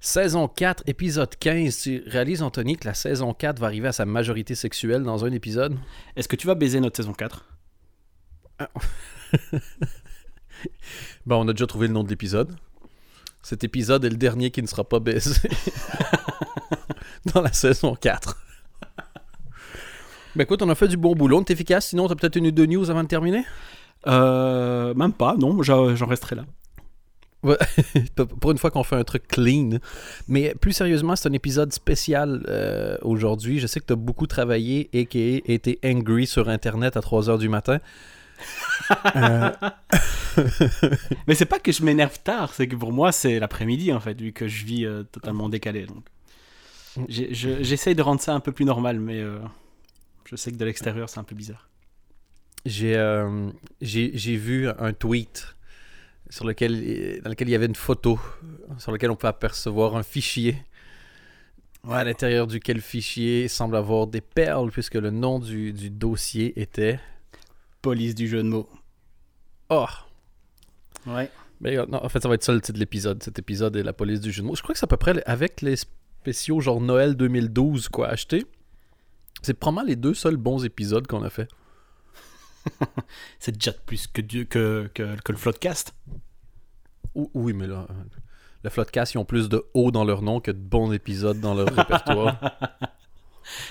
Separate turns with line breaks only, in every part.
Saison 4, épisode 15. Tu réalises, Anthony, que la saison 4 va arriver à sa majorité sexuelle dans un épisode?
Est-ce que tu vas baiser notre saison 4
Bon, on a déjà trouvé le nom de l'épisode. Cet épisode est le dernier qui ne sera pas baisé dans la saison 4. Ben écoute, on a fait du bon boulot, on est efficace. Sinon, t'as peut-être une ou deux news avant de terminer?
Euh, Même pas, non, j'en resterai là.
Pour une fois qu'on fait un truc clean. Mais plus sérieusement, c'est un épisode spécial euh, aujourd'hui. Je sais que tu as beaucoup travaillé et qui été angry sur Internet à 3 h du matin.
Euh. Mais c'est pas que je m'énerve tard, c'est que pour moi, c'est l'après-midi, en fait, vu que je vis euh, totalement décalé. Donc. Je- J'essaye de rendre ça un peu plus normal, mais euh, je sais que de l'extérieur, c'est un peu bizarre.
Euh, j'ai vu un tweet sur lequel, dans lequel il y avait une photo sur lequel on peut apercevoir un fichier. À l'intérieur duquel fichier semble avoir des perles, puisque le nom du, du dossier était.
Police du jeu de mots.
Oh!
Ouais.
Mais euh, non, en fait, ça va être ça le titre de l'épisode. Cet épisode est la police du jeu de mots. Je crois que c'est à peu près avec les spéciaux genre Noël 2012 quoi acheter. C'est probablement les deux seuls bons épisodes qu'on a fait.
C'est déjà plus que, Dieu, que, que, que le Floodcast.
Ou- Oui, mais là, euh, le Floodcast, ils ont plus de hauts dans leur nom que de bons épisodes dans leur répertoire.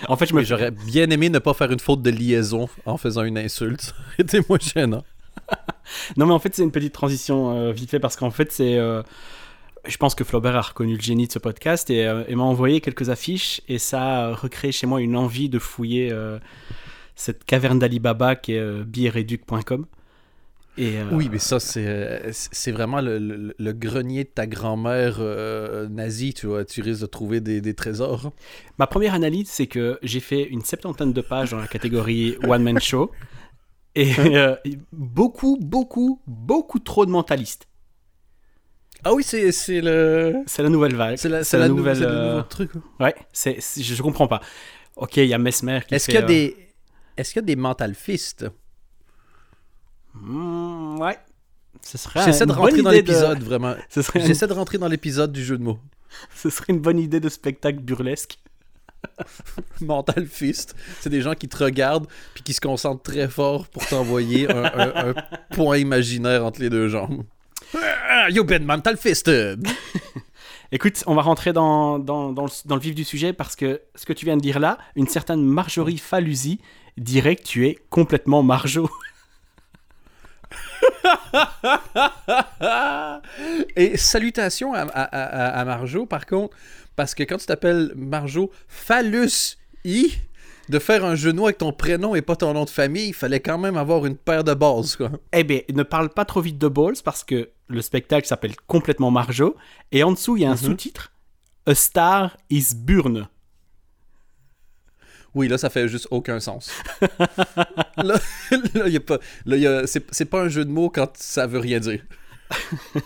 En fait, je me
Mais j'aurais bien aimé ne pas faire une faute de liaison en faisant une insulte. Été moins gênant.
Non, mais en fait, c'est une petite transition euh, vite fait parce qu'en fait, c'est. euh, je pense que Flaubert a reconnu le génie de ce podcast et, euh, et m'a envoyé quelques affiches et ça a recréé chez moi une envie de fouiller cette caverne d'Alibaba qui est euh, billereduc.com. Et, euh,
Oui, mais ça, c'est euh, c'est vraiment le, le- le grenier de ta grand-mère euh, nazie. Tu vois, tu risques de trouver des, des trésors.
Ma première analyse, c'est que j'ai fait une septantaine de pages dans la catégorie One Man Show et euh, beaucoup, beaucoup, beaucoup trop de mentalistes.
Ah oui, c'est c'est le.
C'est la nouvelle vague.
C'est la,
C'est
c'est
la
la
nouvelle,
nouvelle.
euh,
nouveau truc.
Ouais, c'est, c'est- je, comprends pas. Ok, il y a Mesmer qui
Est-ce
fait,
qu'il y a des. Est-ce qu'il y a des mental fists?
Hmm, ouais. Ce serait
J'essaie de rentrer dans
de-
l'épisode, vraiment.
Une...
J'essaie de rentrer dans l'épisode du jeu de mots.
ce serait une bonne idée de spectacle burlesque.
Mental fist, c'est des gens qui te regardent puis qui se concentrent très fort pour t'envoyer un, un- un point imaginaire entre les deux jambes. Ah, you been mental fisted.
Écoute, on va rentrer dans, dans, dans, le, dans le vif du sujet parce que ce que tu viens de dire là, une certaine Marjorie Falusi dirait que tu es complètement Marjo.
Et salutations à, à, à- à Marjo, par contre, parce que quand tu t'appelles Marjo Phallus I, de faire un genou avec ton prénom et pas ton nom de famille, il fallait quand même avoir une paire de bases, quoi.
Eh bien, ne parle pas trop vite de Balls parce que le spectacle s'appelle complètement Marjo et en dessous il y a un
Mhm.
sous-titre A Star is Burn.
Oui, là, ça fait juste aucun sens. là, là, y a pas, là, y a- c'est, c'est pas un jeu de mots quand ça veut rien dire.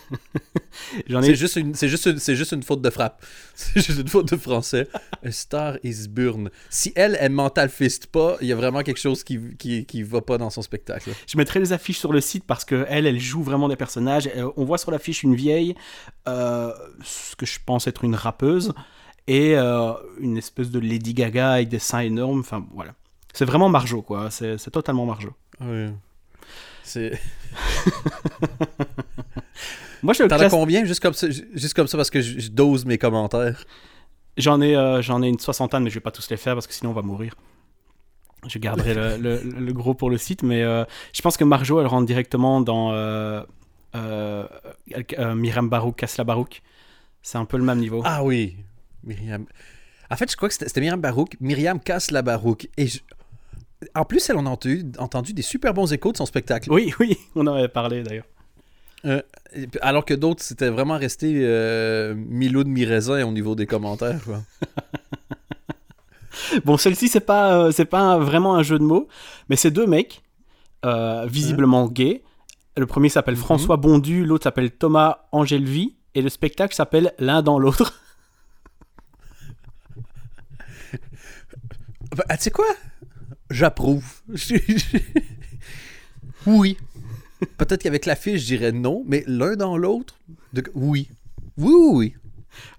J'en
C'est
ai
juste, une, c'est, juste une, c'est juste une faute de frappe. C'est juste une faute de français. A star is burn. Si elle, elle mental fist pas, il y a vraiment quelque chose qui, qui, qui va pas dans son spectacle.
Je mettrai les affiches sur le site parce que elle, elle joue vraiment des personnages. Euh, on voit sur l'affiche une vieille, euh, ce que je pense être une rappeuse, et euh, une espèce de Lady Gaga avec des seins énormes. Enfin, voilà. C'est vraiment Marjo, quoi. C'est totalement Marjo.
Oui. C'est...
Moi, je le
T'en as
classe-
combien? Juste comme ça, juste comme ça parce que je, je dose mes commentaires?
J'en ai, euh, j'en ai une soixantaine, mais je vais pas tous les faire parce que sinon on va mourir. Je garderai le, le- le gros pour le site, mais euh, je pense que Marjo, elle rentre directement dans Myriam Barouk, Kasla Barouk. C'est un peu le même niveau.
Ah oui, Myriam. En fait, je crois que c'était, Myriam Barouk. Myriam casse la Barouk. Et je- en plus, elle en a entendu, entendu des super bons échos de son spectacle.
Oui, oui, on en avait parlé d'ailleurs.
Euh, alors que d'autres, c'était vraiment resté euh, Milou de mi-raisin au niveau des commentaires. quoi.
Bon, celle-ci, c'est pas, euh, c'est pas vraiment un jeu de mots, mais c'est deux mecs, euh, visiblement gays. Le premier s'appelle
Mhm.
François Bondu, l'autre s'appelle Thomas Angelvi, et le spectacle s'appelle L'un dans l'autre.
Bah, ah, tu sais quoi? J'approuve. oui. Peut-être qu'avec la fiche, je dirais non, mais l'un dans l'autre, de- oui. Oui, oui, oui.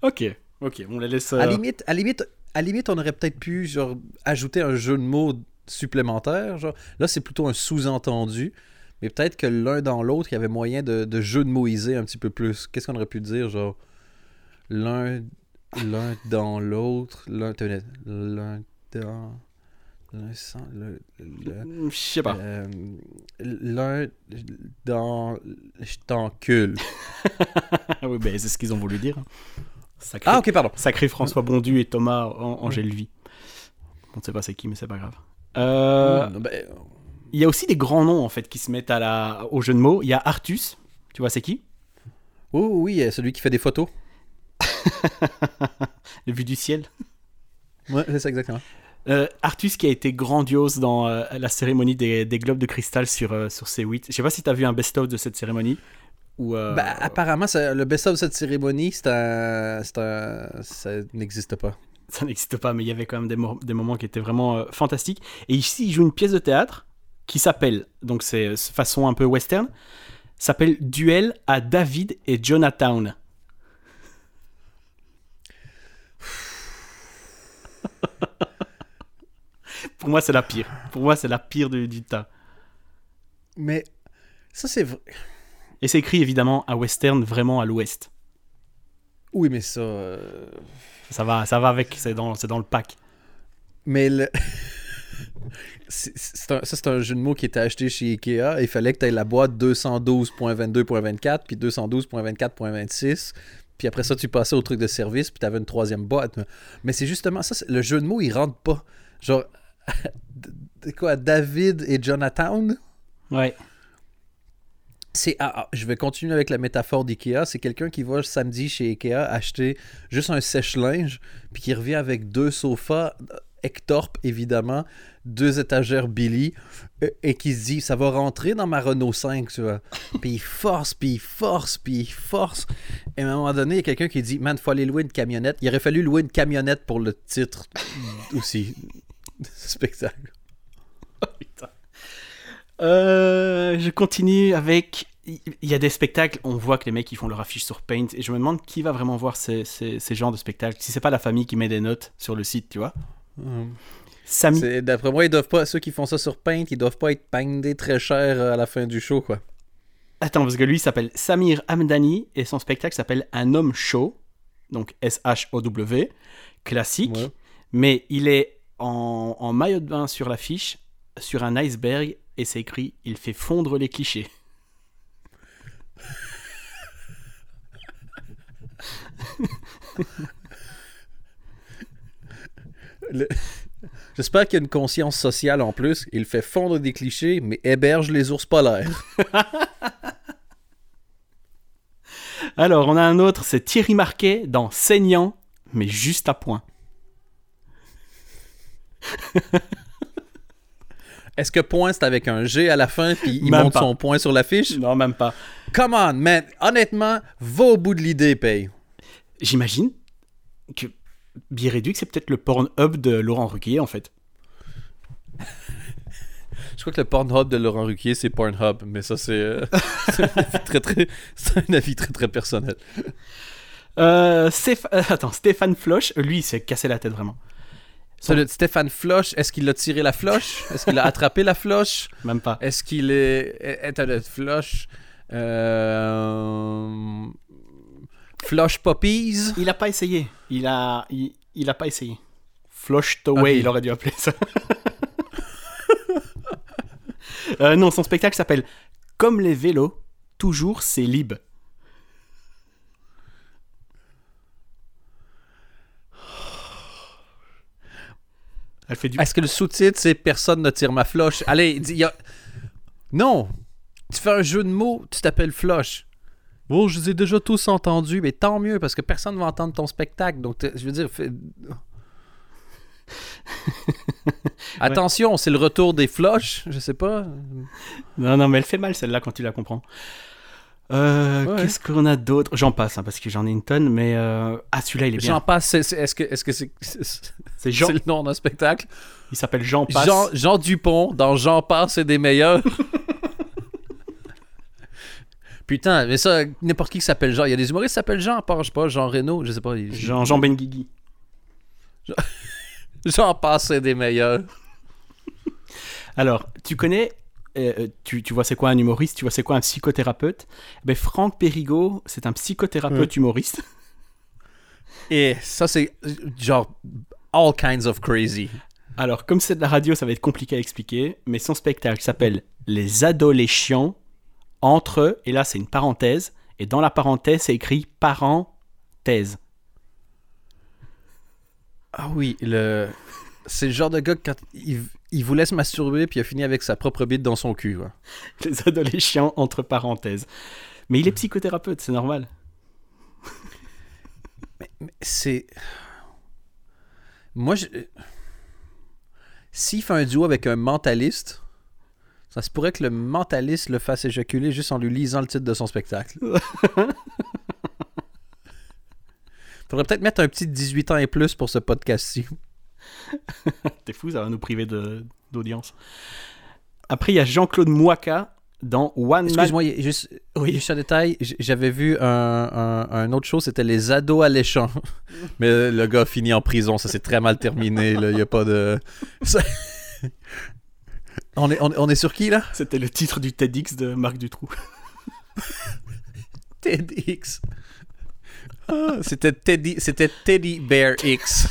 Ok, ok, on la laisse.
À
euh,
limite, à limite, à limite, on aurait peut-être pu genre ajouter un jeu de mots supplémentaire. Genre. Là, c'est plutôt un sous-entendu. Mais peut-être que l'un dans l'autre, il y avait moyen de, de jeu de moiser un petit peu plus. Qu'est-ce qu'on aurait pu dire, genre l'un l'un dans l'autre, l'un l'un dans le, le-
Je sais pas.
euh, l'un dans je t'encule.
Oui, ben, c'est ce qu'ils ont voulu dire. Sacré,
Ah ok pardon.
sacré François Bondu et Thomas An- Angèle Vie. On ne sait pas c'est qui, mais c'est pas grave. Euh,
ben,
Il y a aussi des grands noms en fait qui se mettent à la... au jeu de mots. Il y a Artus, tu vois c'est qui?
Oui oui, oui, il y a celui qui fait des photos.
Le vue du ciel.
Ouais, c'est ça exactement.
Euh, Artus qui a été grandiose dans euh, la cérémonie des, des globes de cristal sur, euh, sur C8. Je sais pas si tu as vu un best-of de cette cérémonie. Ou,
Ben, apparemment, le best-of de cette cérémonie, c'est un, un- ça n'existe pas.
ça n'existe pas, mais il y avait quand même des, mo- des moments qui étaient vraiment fantastiques. Et ici, il joue une pièce de théâtre qui s'appelle, donc c'est façon un peu western, s'appelle Duel à David et Jonathan. Pour moi, c'est la pire. Pour moi, c'est la pire du, du tas.
Mais ça, c'est vrai.
Et c'est écrit évidemment à western, vraiment à l'ouest.
Oui, mais ça. euh,
Ça va, ça va avec, c'est dans, c'est dans le pack.
Mais le. un- ça, c'est un jeu de mots qui était acheté chez Ikea. Il fallait que tu aies la boîte 212.22.24 puis 212.24.26. Puis après ça, tu passais au truc de service, puis tu avais une troisième boîte. Mais c'est justement ça, le jeu de mots, il rentre pas. Genre, de- quoi, David et Jonathan?
Ouais.
C'est ah, ah, je vais continuer avec la métaphore d'IKEA. C'est quelqu'un qui va samedi chez IKEA acheter juste un sèche-linge, puis qui revient avec deux sofas, euh, Ectorp évidemment, deux étagères Billy, euh, et qui se dit ça va rentrer dans ma Renault 5, tu vois. Puis il force, puis il force, puis il force. Et à un moment donné, il y a quelqu'un qui dit man, faut aller louer une camionnette. Il aurait fallu louer une camionnette pour le titre aussi. De ce spectacle.
Euh, je continue avec. Il y a des spectacles, on voit que les mecs ils font leur affiche sur Paint et je me demande qui va vraiment voir ces, ces, ces genres de spectacles. Si c'est pas la famille qui met des notes sur le site, tu vois. Samy.
C'est- D'après moi, ils doivent pas, ceux qui font ça sur Paint, ils doivent pas être pindés très cher euh, à la fin du show, quoi.
Attends, parce que lui il s'appelle Samir Hamdani et son spectacle s'appelle Un homme chaud, donc S-H-O-W, classique,
Ouais.
mais il est en, en maillot de bain sur l'affiche, sur un iceberg et c'est écrit Il fait fondre les clichés.
Le- J'espère qu'il y a une conscience sociale en plus. Il fait fondre des clichés, mais héberge les ours polaires.
Alors, on a un autre, c'est Thierry Marquet dans Saignant, mais juste à point.
Est-ce que point c'est avec un G à la fin, puis il
Même
monte
pas.
son point sur l'affiche?
Non, même pas.
Come on, man! Honnêtement, va au bout de l'idée, paye.
J'imagine que Biréduc, c'est peut-être le Pornhub de Laurent Ruquier, en fait.
Je crois que le Pornhub de Laurent Ruquier, c'est Pornhub, mais ça, c'est euh, c'est un avis très, un avis très, très personnel.
Euh, Stéph- euh, attends, Stéphane Floch, lui, il s'est cassé la tête vraiment.
Stéphane Floche, est-ce qu'il a tiré la floche? Est-ce qu'il a attrapé la floche?
Même pas.
Est-ce qu'il est. Est à la floche? Euh... Floche Poppies?
Il a pas essayé. Il a, il, il a pas essayé. Flushed away,
Ok.
il aurait dû appeler ça. Euh, non, son spectacle s'appelle Comme les vélos, toujours c'est libre. Elle fait du.
Est-ce que le sous-titre, c'est Personne ne tire ma floche? Allez, dis, y a... Non! Tu fais un jeu de mots, tu t'appelles floche. Bon, je les ai déjà tous entendus, mais tant mieux, parce que personne ne va entendre ton spectacle. Donc, je veux dire. Attention, c'est le retour des floches, je sais pas.
Non, non, mais elle fait mal celle-là quand tu la comprends. Euh,
Ouais.
Qu'est-ce qu'on a d'autre? J'en passe, hein, parce que j'en ai une tonne, mais. euh, Ah, celui-là, il est
J'en
bien.
passe, c'est- c'est- est-ce que est-ce que c'est c'est
C'est Jean.
le nom d'un spectacle?
Il s'appelle Jean Passe.
Jean, Jean Dupont dans Jean passe et des meilleurs. Putain, mais ça, n'importe qui qui s'appelle Jean. Il y a des humoristes qui s'appellent Jean, à part, je sais pas, Jean Reno, je sais pas. il-
Jean, Jean Benguigui.
Jean passe c'est des meilleurs.
Alors, tu connais, euh, tu, tu vois c'est quoi un humoriste, tu vois c'est quoi un psychothérapeute? Ben, Franck Périgot, c'est un psychothérapeute humoriste.
Et ça, c'est genre all kinds of crazy.
Alors, comme c'est de la radio, ça va être compliqué à expliquer, mais son spectacle s'appelle Les adolescents entre et là c'est une parenthèse, et dans la parenthèse c'est écrit parenthèse.
Ah oui, le... c'est le genre de gars quand il, il voulait se masturber puis il a fini avec sa propre bite dans son cul. quoi.
Les adolescents entre parenthèses. Mais il est psychothérapeute, c'est normal.
Mais c'est. Moi, je. S'il fait un duo avec un mentaliste, ça se pourrait que le mentaliste le fasse éjaculer juste en lui lisant le titre de son spectacle. Faudrait peut-être mettre un petit 18 ans et plus pour ce podcast-ci.
T'es fou, ça va nous priver de- d'audience. Après, il y a Jean-Claude Mouaka dans One Man.
Excuse-moi, juste,
Oui.
juste un détail. J'avais vu un, un, un autre show, c'était Les Ados alléchants. Mais le gars finit en prison, ça s'est très mal terminé. là. Il n'y a pas de. Ça- On est, on, est- on est sur qui là?
C'était le titre du TEDx de Marc Dutroux.
TEDx. Ah, c'était Teddy, c'était Teddy Bear X.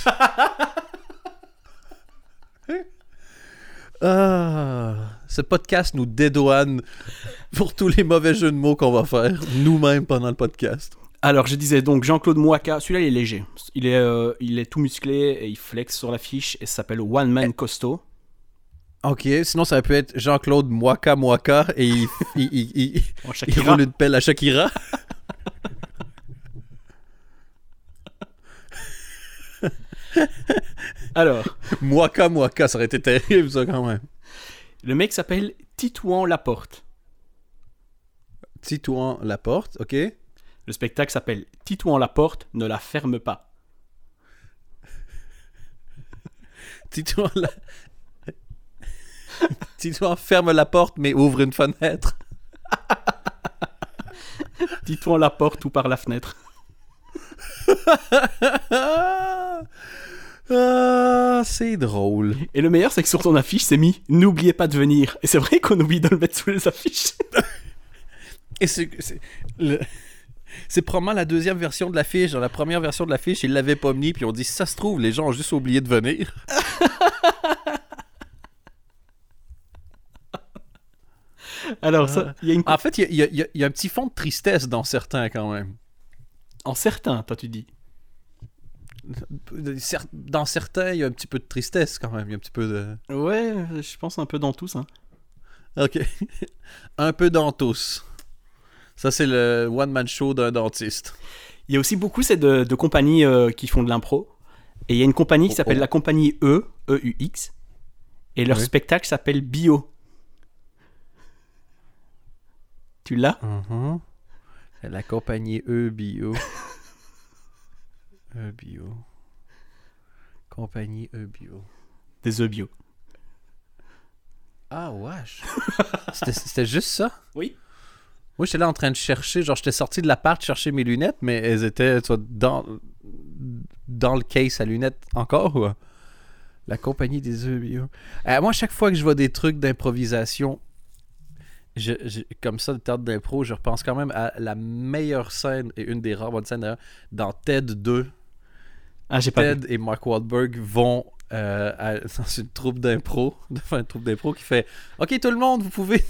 Ah, ce podcast nous dédouane pour tous les mauvais jeux de mots qu'on va faire nous-mêmes pendant le podcast.
Alors, je disais donc Jean-Claude Mouaka, celui-là il est léger. Il est, euh, il est tout musclé et il flex sur l'affiche et s'appelle One Man Costaud.
Ok, sinon ça peut être Jean-Claude Mwaka Mwaka et il, il, il- il- roule une pelle à Shakira.
Alors,
Mwaka Mwaka, ça aurait été terrible ça quand même.
le mec s'appelle Titouan Laporte.
Titouan la porte, ok.
Le spectacle s'appelle Titouan Laporte, ne la ferme pas.
Titouan la... Titouan ferme la porte mais ouvre une fenêtre.
Titouan Laporte ou par la fenêtre.
Ah, c'est drôle.
Et le meilleur, c'est que sur ton affiche, c'est mis N'oubliez pas de venir. Et c'est vrai qu'on oublie de le mettre sous les affiches.
Et c'est c'est- le- c'est probablement la deuxième version de l'affiche. Dans la première version de l'affiche, ils l'avaient pas mis, puis on dit ça se trouve, les gens ont juste oublié de venir.
Alors, ça, il y a une.
En fait, y y, il y a un petit fond de tristesse dans certains quand même.
En certains, toi, tu dis.
Dans certains, il y a un petit peu de tristesse quand même. Il y a un petit peu de.
Ouais, je pense un peu dans tous. Hein.
Ok. un peu dans tous. Ça, c'est le one-man show d'un dentiste.
Il y a aussi beaucoup c'est de, de compagnies euh, qui font de l'impro. Et il y a une compagnie qui
Oh,
s'appelle
oh.
la compagnie E, E-U-X. Et leur
Oui.
spectacle s'appelle Bio. Tu l'as?
Mhm. La compagnie E-Bio. E-Bio. Compagnie E-Bio.
Des œufs bio.
Ah, wesh. C'était- C'était juste ça?
Oui.
Moi, j'étais là en train de chercher. Genre, j'étais sorti de l'appart chercher mes lunettes, mais elles étaient tu vois, dans, dans le case à lunettes encore. Ou... La compagnie des œufs bio. Euh, moi, chaque fois que je vois des trucs d'improvisation, je, je- comme ça, de théâtre d'impro, je repense quand même à la meilleure scène, et une des rares bonnes scènes d'ailleurs, dans TED 2.
Ah, j'ai pas vu.
Ted et Mark Wahlberg vont euh, à- dans une troupe d'impro, enfin une troupe d'impro qui fait OK tout le monde, vous pouvez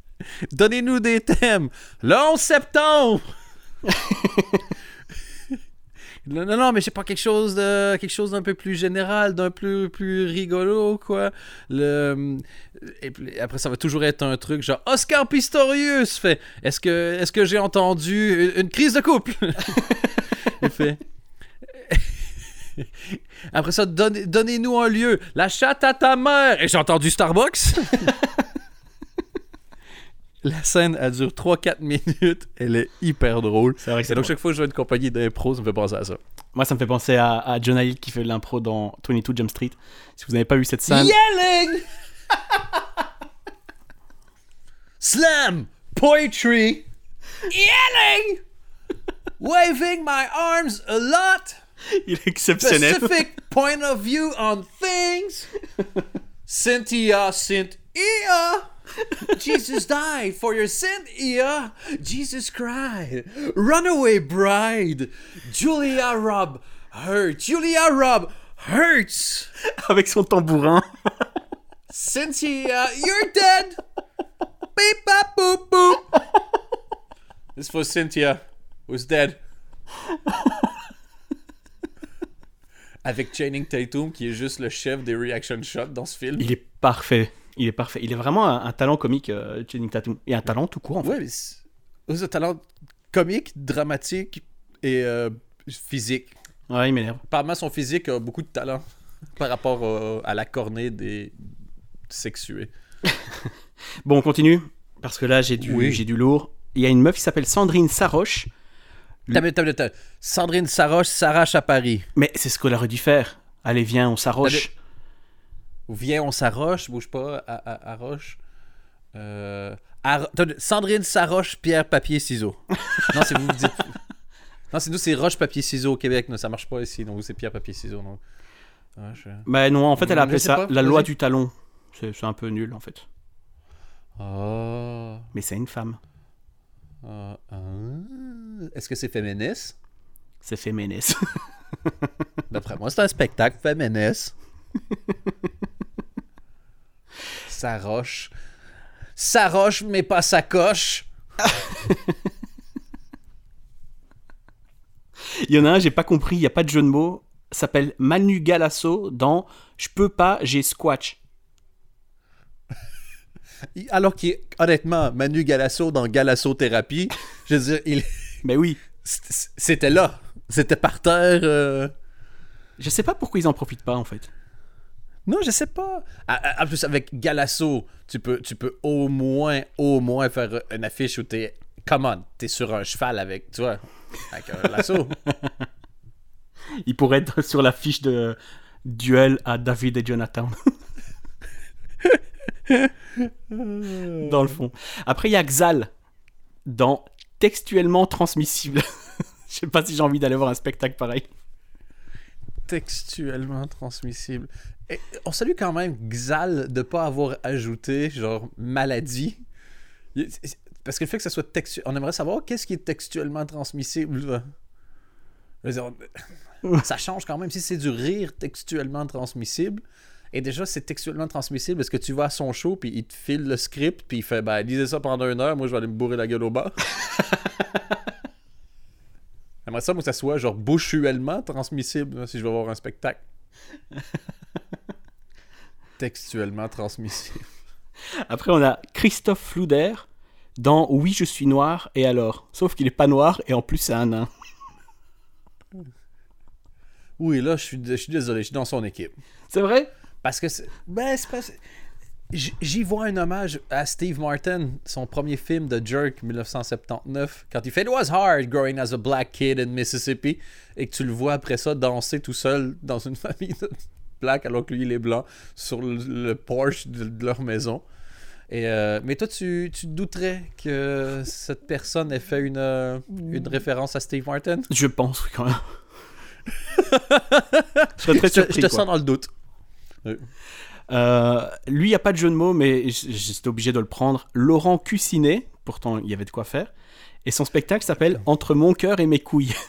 donnez-nous des thèmes. Le 11 septembre. non, non, mais j'ai pas quelque chose de quelque chose d'un peu plus général, d'un plus plus rigolo quoi. Le et puis après ça va toujours être un truc genre Oscar Pistorius fait est-ce que est-ce que j'ai entendu une, une crise de couple? Il fait après ça, donne- donnez-nous un lieu. La chatte à ta mère. Et j'ai entendu Starbucks? La scène, elle dure 3-4 minutes. Elle est hyper drôle.
C'est vrai que
Et
c'est
donc,
drôle.
chaque fois que je vois une compagnie d'impro, ça me fait penser à ça.
Moi, ça me fait penser à, à Jonah Hill qui fait de l'impro dans 22 Jump Street. Si vous n'avez pas vu cette scène,
Yelling! Slam! Poetry! yelling, waving my arms a lot.
Il est exceptionnel.
Specific point of view on things. Cynthia, Cynthia. Jesus died for your sin, Cynthia. Jesus cried. Runaway bride. Julia Robb hurts. Julia Robb hurts.
Avec son tambourin.
Cynthia, you're dead. Beep, bop, boop, boop. This was Cynthia, who's dead. Avec Channing Tatum, qui est juste le chef des reaction shots dans ce film.
Il est parfait. Il est parfait. Il est vraiment un, un talent comique, euh, Channing Tatum. Et un talent tout court, en fait.
Ouais, mais un talent comique, dramatique et euh, physique.
Ouais, il m'énerve.
Apparemment, son physique a beaucoup de talent par rapport euh, à la cornée des sexués.
Bon, on continue. Parce que là, j'ai du,
Oui.
j'ai du lourd. Il y a une meuf qui s'appelle Sandrine Saroche.
Sandrine Saroche s'arrache à Paris.
Mais c'est ce qu'on aurait dû faire. Allez, viens, on s'arroche.
Viens, on s'arroche, bouge pas, arroche. Euh, Sandrine s'arroche, pierre, papier, ciseaux. non, c'est vous vous dites. Non, c'est nous, c'est roche, papier, ciseaux au Québec. Non, ça marche pas ici. Donc, vous, c'est pierre, papier, ciseaux. Donc. Ouais, je-
Bah non, en fait, elle a appelé ça
pas,
la loi du talon. C'est c'est un peu nul, en fait.
Oh.
Mais c'est une femme.
Ah, ah. Est-ce que c'est féministe?
C'est féministe.
D'après moi, c'est un spectacle féministe. Saroche. Saroche, mais pas sacoche.
Il y en a un, j'ai pas compris, il y a pas de jeu de mots. S'appelle Manu Galasso dans Je peux pas, j'ai Squatch.
Alors qu'il est, honnêtement, Manu Galasso dans Galasso Thérapie, je veux dire, il,
Mais oui,
c'était là. C'était par terre. euh.
je sais pas pourquoi ils en profitent pas, en fait.
Non, je sais pas. En plus, avec Galasso, tu peux, tu peux au moins, au moins faire une affiche où t'es. Come on, t'es sur un cheval avec, tu vois, avec un lasso.
Il pourrait être sur la fiche de duel à David et Jonathan. dans le fond. Après, il y a Xal dans Textuellement transmissible. Je sais pas si j'ai envie d'aller voir un spectacle pareil.
textuellement transmissible. Et on salue quand même Xal de pas avoir ajouté genre maladie. Parce que le fait que ça soit textuel, on aimerait savoir qu'est-ce qui est textuellement transmissible. dire, on- ça change quand même si c'est du rire textuellement transmissible. Et déjà, c'est textuellement transmissible parce que tu vas à son show, puis il te file le script, puis il fait Ben, lisez ça pendant une heure, moi je vais aller me bourrer la gueule au bas. J'aimerais ça, moi, que ça soit genre bouchuellement transmissible si je vais voir un spectacle. Textuellement transmissible.
Après, on a Christophe Flouder dans Oui, je suis noir, et alors? Sauf qu'il est pas noir, et en plus, c'est un nain.
Oui, là, je suis, je suis désolé, je suis dans son équipe.
C'est vrai?
Parce que c'est. Ben, c'est pas. J'y vois un hommage à Steve Martin, son premier film de Jerk 1979, quand il fait It was hard growing as a black kid in Mississippi, et que tu le vois après ça danser tout seul dans une famille de black alors que lui il est blanc sur le, le porche de, de leur maison. Et euh, mais toi, tu, tu douterais que cette personne ait fait une, euh, une référence à Steve Martin?
Je pense, oui, quand même. je serais très
Je te-
surpris.
je te
quoi.
sens dans le doute.
Euh, lui, il n'y a pas de jeu de mots, mais j'étais obligé de le prendre. Laurent Cussinet, pourtant il y avait de quoi faire. Et son spectacle s'appelle Entre mon cœur et mes couilles.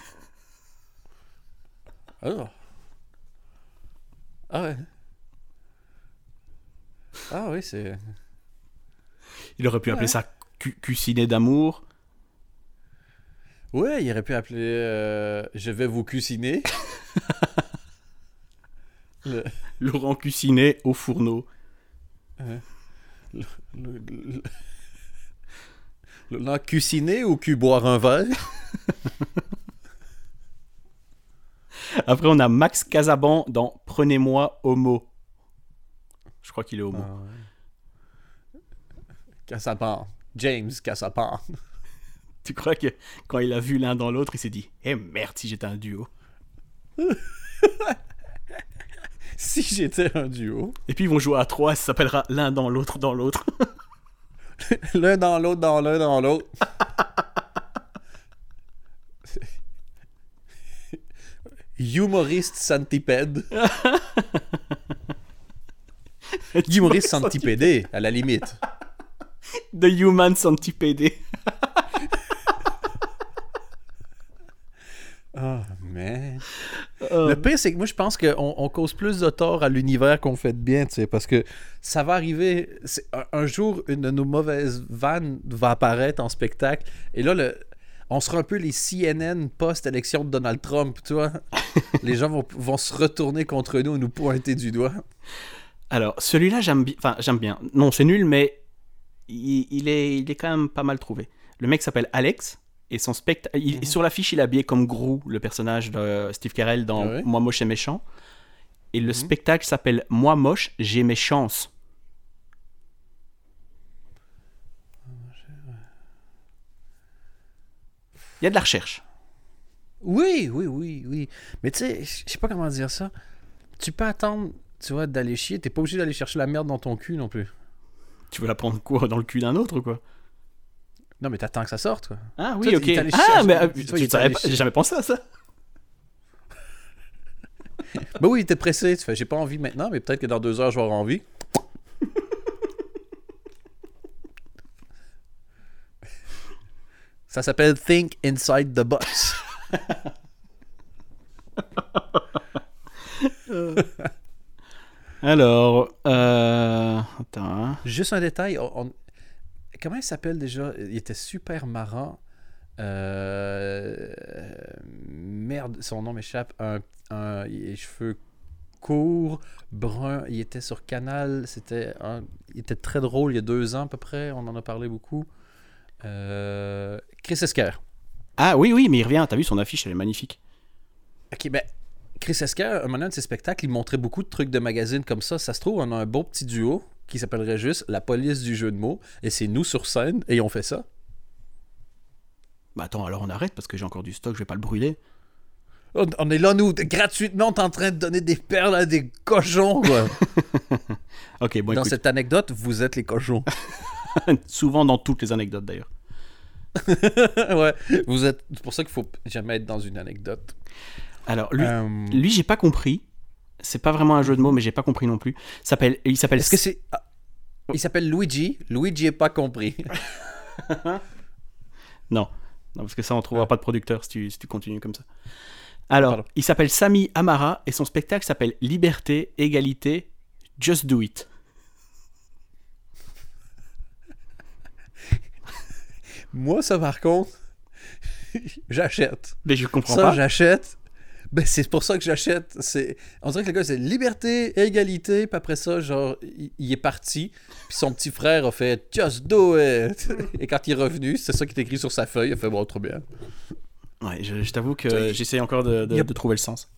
Ah. Ah ouais. Ah oui, c'est.
Il aurait pu
Ouais.
appeler ça Cu- Cussinet d'amour.
Ouais, il aurait pu appeler euh, Je vais vous cuisiner. le,
Laurent Cussinet au fourneau.
le, le, le- le- non, cuisiner ou cu boire un verre?
Après, on a Max Casaban dans Prenez-moi homo. Je crois qu'il est homo.
Cassapan. James Cassapan.
Tu crois que quand il a vu l'un dans l'autre, il s'est dit Eh merde, si j'étais un duo
si j'étais un duo.
Et puis ils vont jouer à trois, ça s'appellera l'un dans l'autre dans l'autre.
l'un dans l'autre dans l'un dans l'autre. Humoriste centipède. Humoriste centipédé, à la limite.
The human
centipédé. Ah,
euh,
Le pire, c'est que moi, je pense qu'on on cause plus de tort à l'univers qu'on fait de bien, tu sais, parce que ça va arriver. Un, un jour, une de nos mauvaises vannes va apparaître en spectacle, et là, le, on sera un peu les CNN post-élection de Donald Trump, tu vois. les gens vont, vont se retourner contre nous et nous pointer du doigt.
Alors, celui-là, j'aime bien. Enfin, j'aime bien. Non, c'est nul, mais il, il est, il est quand même pas mal trouvé. Le mec s'appelle Alex. Et son spectacle.
Mhm.
Sur l'affiche, il est habillé comme Gru, le personnage de Steve Carell dans
Ah ouais
Moi moche et méchant. Et le
Mhm.
spectacle s'appelle Moi moche, j'ai mes chances. Il y a de la recherche.
Oui, oui, oui, oui. Mais tu sais, je sais pas comment dire ça. Tu peux attendre, tu vois, d'aller chier. T'es pas obligé d'aller chercher la merde dans ton cul non plus.
Tu veux la prendre quoi Dans le cul d'un autre ou quoi?
Non, mais t'attends que ça sorte, quoi.
Ah oui, ok. Ah,
chercher-
mais euh,
chercher-
j'ai jamais pensé à ça.
Ben oui, t'es pressé. Tu fais, j'ai pas envie maintenant, mais peut-être que dans deux heures, je vais avoir envie. Ça s'appelle Think Inside the Box.
Alors, euh... attends. hein.
Juste un détail. on- Comment il s'appelle déjà? Il était super marrant. Euh, Merde, son nom m'échappe. Un, un... Il a les cheveux courts, bruns. Il était sur Canal. C'était un... Il était très drôle il y a deux ans à peu près. On en a parlé beaucoup. Euh, Chris Esquer.
Ah oui, oui, mais il revient. T'as vu son affiche, elle est magnifique.
Ok, ben, Chris Esquer, un moment de ses spectacles, il montrait beaucoup de trucs de magazines comme ça. Ça se trouve, on a un beau petit duo qui s'appellerait juste La police du jeu de mots. Et c'est nous sur scène et on fait ça.
Bah attends, alors on arrête parce que j'ai encore du stock, je vais pas le brûler.
On, on est là, nous, gratuitement, est en train de donner des perles à des cochons, quoi.
Ok, bon,
Dans
écoute,
cette anecdote, vous êtes les cochons.
souvent dans toutes les anecdotes d'ailleurs.
ouais, vous êtes. C'est pour ça qu'il faut jamais être dans une anecdote.
Alors lui,
Euh,
lui j'ai pas compris. C'est pas vraiment un jeu de mots, mais j'ai pas compris non plus. S'appelle, il s'appelle.
Est-ce que c'est. ah, il s'appelle Luigi? Luigi est pas compris.
Non, non, parce que ça on trouvera pas de producteur si tu, si tu continues comme ça. Alors,
Pardon.
il s'appelle Sami Amara et son spectacle s'appelle Liberté, Égalité, Just Do It.
Moi, ça, par contre, j'achète.
Mais je comprends
Ça,
pas.
j'achète. Ben, c'est pour ça que j'achète. C'est... On dirait que le gars, c'est liberté, égalité, puis après ça, genre, il, est parti, puis son petit frère a fait « Just do it! » Et quand il est revenu, c'est ça qui est écrit sur sa feuille, il a fait « Bon, trop bien.
Ouais, je, je t'avoue que
Oui.
j'essaie encore de, de trouver le sens. »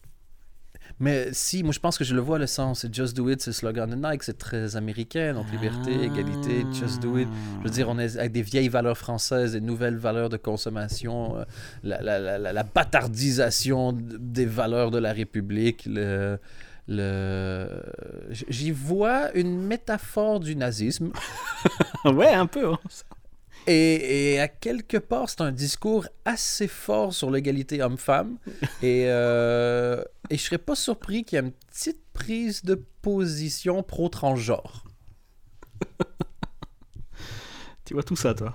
Mais si, moi, je pense que je le vois, le sens. C'est « Just do it », c'est le slogan de Nike, c'est très américain, donc liberté,
Ah.
égalité, just do it. Je veux dire, on est avec des vieilles valeurs françaises, des nouvelles valeurs de consommation, euh, la, la- la- la- bâtardisation des valeurs de la République. Le, le... J'y vois une métaphore du nazisme.
ouais, un peu. hein.
Et, et à quelque part, c'est un discours assez fort sur l'égalité homme-femme. Et, euh, et je serais pas surpris qu'il y ait une petite prise de position pro-transgenre.
Tu vois tout ça, toi?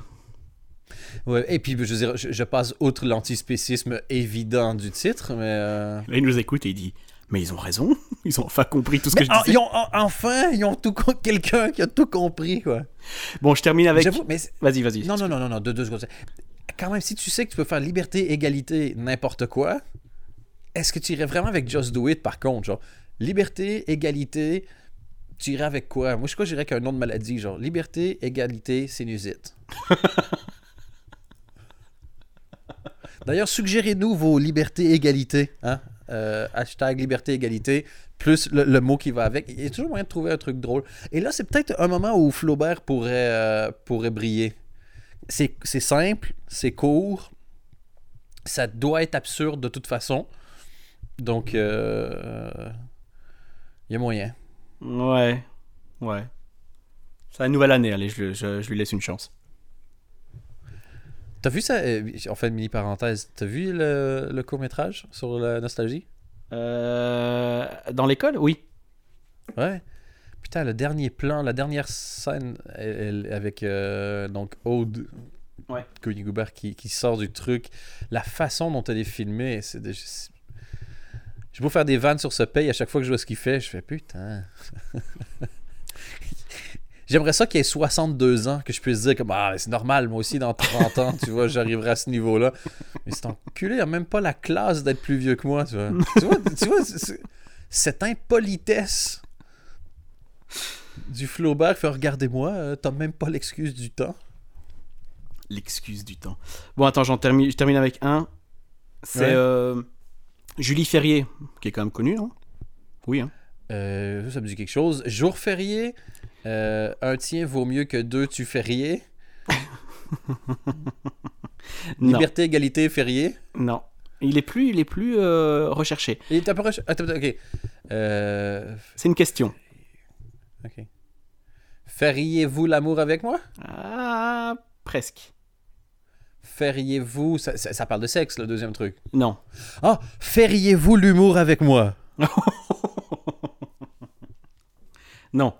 Ouais, et puis, je, veux dire, je, je passe outre l'antispécisme évident du titre, mais... euh,
Là, il nous écoute et il dit Mais ils ont raison, ils ont enfin compris tout ce que
mais
je
en-
disais.
ils ont, en- enfin, ils ont tout quelqu'un qui a tout compris, quoi.
Bon, je termine avec. Vas-y, vas-y.
non, non, non, non, non, deux, deux secondes. Quand même, si tu sais que tu peux faire liberté, égalité, n'importe quoi, est-ce que tu irais vraiment avec Just Do It, par contre, genre, liberté, égalité, tu irais avec quoi? Moi, je crois que j'irais avec un nom de maladie, genre, liberté, égalité, sinusite. D'ailleurs, suggérez-nous vos libertés, égalité, hein? Euh, hashtag liberté, égalité, plus le, mot qui va avec. Il y a toujours moyen de trouver un truc drôle. Et là, c'est peut-être un moment où Flaubert pourrait, euh, pourrait briller. C'est simple, c'est court, ça doit être absurde de toute façon. Donc, euh, il y a moyen.
Ouais, ouais. C'est la nouvelle année, allez, je- je lui laisse une chance.
T'as vu ça? Euh, On fait une mini parenthèse. T'as vu le, le court-métrage sur la nostalgie?
Euh, dans l'école, oui.
Ouais. Putain, le dernier plan, la dernière scène elle- elle- avec euh, donc Aude
Ouais.
Koenigsberg qui, qui sort du truc, la façon dont elle est filmée, c'est c'est- Je beau faire des vannes sur ce paye à chaque fois que je vois ce qu'il fait, je fais putain. J'aimerais ça qu'il ait 62 ans, que je puisse dire comme Ah, c'est normal, moi aussi dans 30 ans, tu vois, j'arriverai à ce niveau-là. Mais c'est enculé, il a même pas la classe d'être plus vieux que moi, tu vois. tu vois, tu cette impolitesse du Flaubert fait regardez-moi, euh, t'as même pas l'excuse du temps.
L'excuse du temps. Bon, attends, j'en termine, je termine avec un. C'est
Ouais.
euh, Julie Ferrier, qui est quand même connue, non Oui, hein.
Euh, ça, ça me dit quelque chose. Jour férié, euh, un tien vaut mieux que deux tu férié. Liberté, égalité, férié.
non. Il est plus, il est plus euh, recherché.
Il est à peu. Attends, attends, ok. Euh,
C'est une question.
ok. Fériez-vous l'amour avec moi?
Ah, presque.
Fériez-vous. Ça, ça- ça parle de sexe, le deuxième truc.
Non.
Ah, fériez-vous l'humour avec moi?
Non.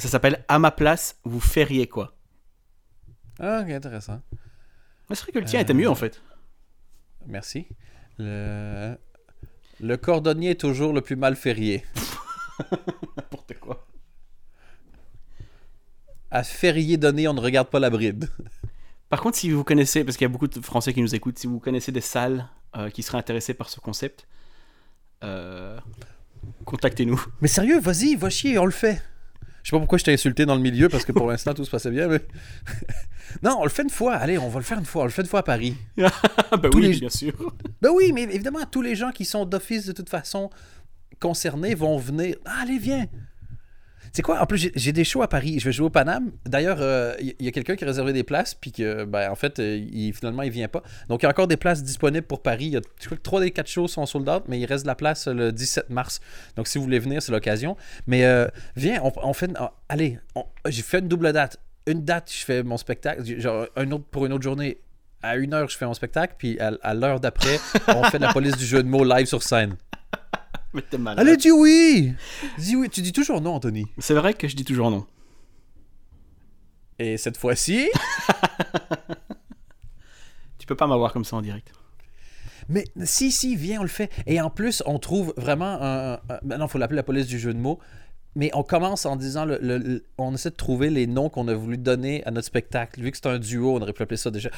Ça s'appelle À ma place, vous feriez quoi?
Ah, ok, intéressant.
Mais C'est vrai que le tien
Euh,
était mieux en fait.
Merci. Le, le cordonnier est toujours le plus mal férié.
N'importe quoi.
À férié donné, on ne regarde pas la bride.
Par contre, si vous connaissez, parce qu'il y a beaucoup de Français qui nous écoutent, si vous connaissez des salles euh, qui seraient intéressées par ce concept, euh, contactez-nous.
Mais sérieux, vas-y, va chier, on le fait. Je sais pas pourquoi je t'ai insulté dans le milieu parce que pour l'instant tout se passait bien, mais. non, on le fait une fois. Allez, on va le faire une fois. On le fait une fois à Paris. Tous
oui,
les-
bien sûr.
Ben oui, mais évidemment, tous les gens qui sont d'office de toute façon concernés vont venir. Ah, allez, viens. C'est quoi? En plus, j'ai- des shows à Paris. Je vais jouer au Paname. D'ailleurs, euh, il y, a quelqu'un qui a des places, puis que, ben, en fait, euh, il, finalement, il vient pas. Donc, il y a encore des places disponibles pour Paris. Je crois que 3 des 4 shows sont sold out, mais il reste de la place euh, le 17 mars. Donc, si vous voulez venir, c'est l'occasion. Mais euh, viens, on, fait. une- ah, allez, j'ai fait une double date. Une date, je fais mon spectacle. Genre, un autre, pour une autre journée. À une heure, je fais mon spectacle, puis à, l'heure d'après, on fait la police du jeu de mots live sur scène.
Mais t'es malade.
Allez, dis oui! Dis oui. Tu dis toujours non, Anthony.
C'est vrai que je dis toujours non.
Et cette fois-ci.
Tu peux pas m'avoir comme ça en direct.
Mais si, si, viens, on le fait. Et en plus, on trouve vraiment un. ben non, faut l'appeler la police du jeu de mots. Mais on commence en disant. Le, le- le- on essaie de trouver les noms qu'on a voulu donner à notre spectacle. Vu que c'est un duo, on aurait pu appeler ça déjà.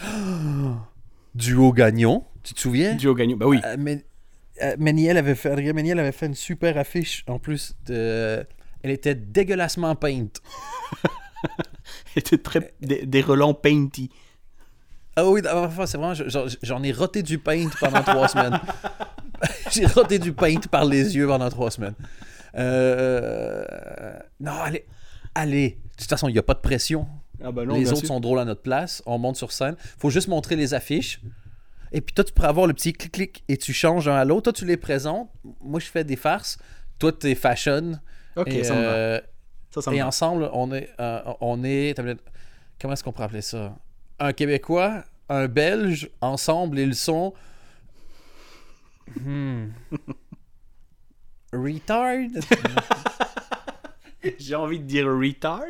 duo Gagnon. Tu te souviens?
Duo gagnant. Bah oui.
Euh, mais, Méniel avait fait, Adrien Méniel avait fait une super affiche en plus. De, elle était dégueulassement peinte.
C'était très des, des relents painty.
Ah oui, enfin, c'est vraiment, j'en ai roté du paint pendant trois semaines. J'ai roté du paint par les yeux pendant trois semaines. Euh, non, allez, allez. De toute façon, il n'y a pas de pression.
Ah non,
les autres
sûr.
sont drôles à notre place. On monte sur scène. faut juste montrer les affiches. Et puis toi, tu pourrais avoir le petit clic-clic et tu changes un à l'autre. Toi, tu les présentes. Moi, je fais des farces. Toi, t'es fashion.
Ok,
et,
ça
euh,
Ça,
et ensemble, on est, euh, on est, comment est-ce qu'on pourrait appeler ça? Un Québécois, un Belge, ensemble ils sont hmm. retard?
J'ai envie de dire retard.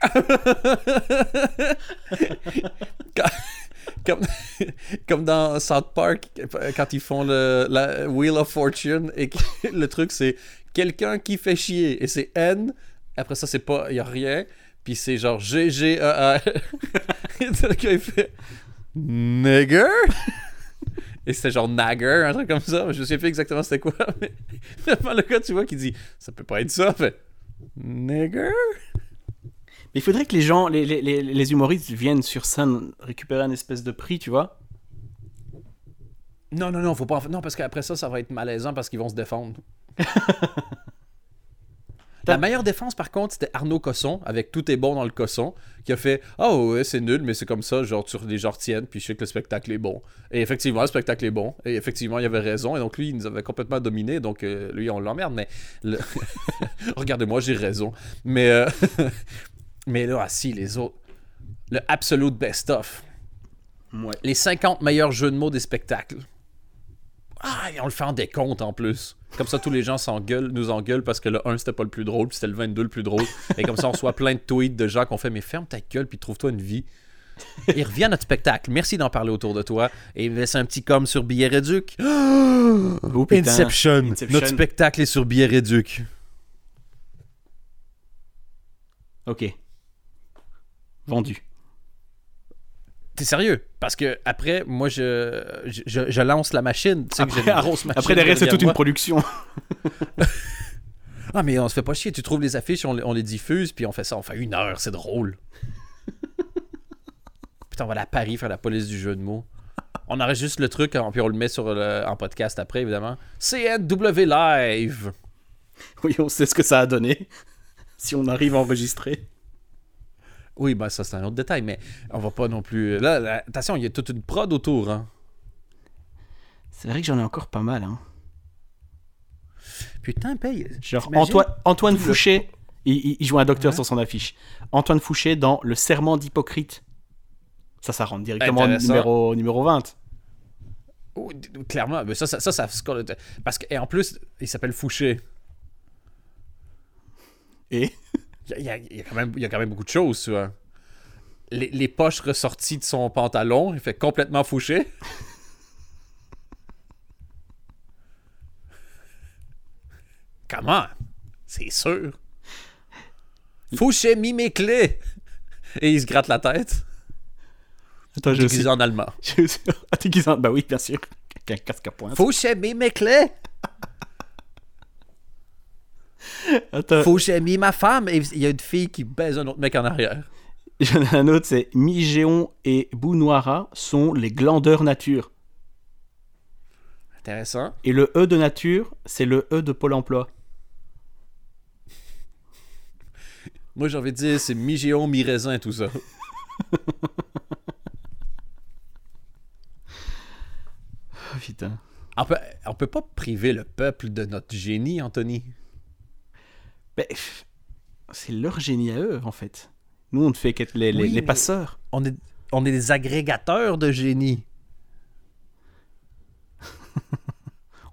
comme, comme dans South Park quand ils font le la Wheel of Fortune et que le truc c'est quelqu'un qui fait chier et c'est N. Après ça c'est pas, y a rien. Puis c'est genre G G R. Et le gars, il fait nigger? Et c'était genre nagger, un truc comme ça. Je sais plus exactement c'était quoi. Mais vraiment, le gars, tu vois, qui dit ça peut pas être ça. Fait nigger?
Mais il faudrait que les gens, les, les, les, les humoristes viennent sur scène récupérer un espèce de prix, tu vois.
Non, non, non, faut pas. Non, parce qu'après ça, ça va être malaisant parce qu'ils vont se défendre. La meilleure défense, par contre, c'était Arnaud Cosson, avec Tout est bon dans le Cosson, qui a fait Oh, ouais, c'est nul, mais c'est comme ça, genre, tu, les gens retiennent, puis je sais que le spectacle est bon. Et effectivement, le spectacle est bon, et effectivement, il avait raison, et donc lui, il nous avait complètement dominé, donc euh, lui, on l'emmerde, mais. le- Regardez-moi, j'ai raison. Mais. euh, mais là, ah, si, les autres. Le absolute best-of.
Ouais.
Les 50 meilleurs jeux de mots des spectacles. Ah, et on le fait en décompte en plus. Comme ça, tous les gens s'engueulent, nous engueulent parce que le 1 c'était pas le plus drôle, puis c'était le 22 le plus drôle. Et comme ça, on reçoit plein de tweets de gens qu'on fait Mais ferme ta gueule, puis trouve-toi une vie. Et reviens à notre spectacle. Merci d'en parler autour de toi. Et laisse un petit com sur Billet Réduc.
Oh.
Inception. Notre spectacle est sur Billet Réduc.
Ok. Vendu.
T'es sérieux? Parce que après, moi, je, je, je- je lance la machine. Tu sais que j'ai
Après,
grosse machine.
après derrière, c'est toute une production.
Ah, mais on se fait pas chier. Tu trouves les affiches, on, les- on les diffuse, puis on fait ça. On fait une heure, c'est drôle. Putain, on va aller à Paris faire la police du jeu de mots. On enregistre juste le truc, puis on le met sur le- en podcast après, évidemment. CNW Live.
Oui, on sait ce que ça a donné. Si on arrive à enregistrer.
Oui, ben ça, c'est un autre détail, mais on va pas non plus. Là, là, attention, il y a toute une prod autour. Hein.
C'est vrai que j'en ai encore pas mal. Hein.
Putain, paye.
Genre? Antoine, Antoine
le-
Fouché, il, il- joue un docteur
Ouais.
sur son affiche. Antoine Fouché dans Le Serment d'Hypocrite. Ça, ça rentre directement au numéro, numéro 20.
Oh, d- clairement, mais ça, ça, ça, ça Parce que, et en plus, il s'appelle Fouché.
Et?
Il y a, il y quand même, il y a quand même beaucoup de choses, tu vois. Les, les poches ressorties de son pantalon, il fait complètement Fouché. Comment? C'est sûr. Fouché mis mes clés. Et il se gratte la tête.
Attends, je
en allemand.
Je. Ah, Bah oui, bien sûr. Avec un casque à pointe.
Fouché mis mes clés.
Attends,
Fouché mis ma femme. Et il y a une fille qui baise un autre mec en arrière.
j'en ai un autre, c'est Mi-Géon et Bounoira sont les glandeurs nature.
Intéressant.
Et le E de nature, c'est le E de Pôle emploi.
Moi, j'ai envie de dire, c'est mi-géon, mi-raisin, tout ça.
Oh putain.
On peut, on peut pas priver le peuple de notre génie, Anthony.
Ben, c'est leur génie à eux, en fait. Nous, on ne fait qu'être les, les,
Oui,
les
mais-
passeurs.
On est, on est des agrégateurs de génie.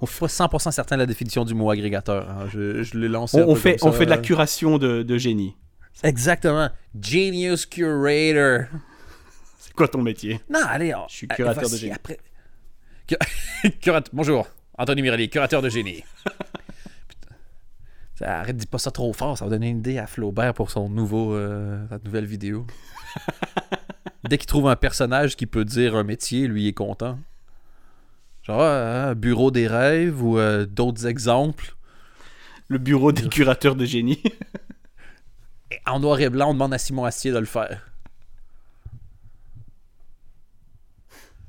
On fait pas 100% certain de la définition du mot agrégateur. hein. Je, je l'ai lancé.
On, fait, on fait de la curation de, de génie.
Exactement. Genius Curator.
C'est quoi ton métier?
Non, allez. on-
Je suis
euh,
curateur de
voici
génie.
Après... Bonjour, Anthony Mirelli, curateur de génie. Arrête, dis pas ça trop fort, ça va donner une idée à Flaubert pour son nouveau, euh, sa nouvelle vidéo. Dès qu'il trouve un personnage qui peut dire un métier, lui il est content. Genre, euh, bureau des rêves ou euh, d'autres exemples.
Le bureau des curateurs de génie.
Et en noir et blanc, on demande à Simon Astier de le faire.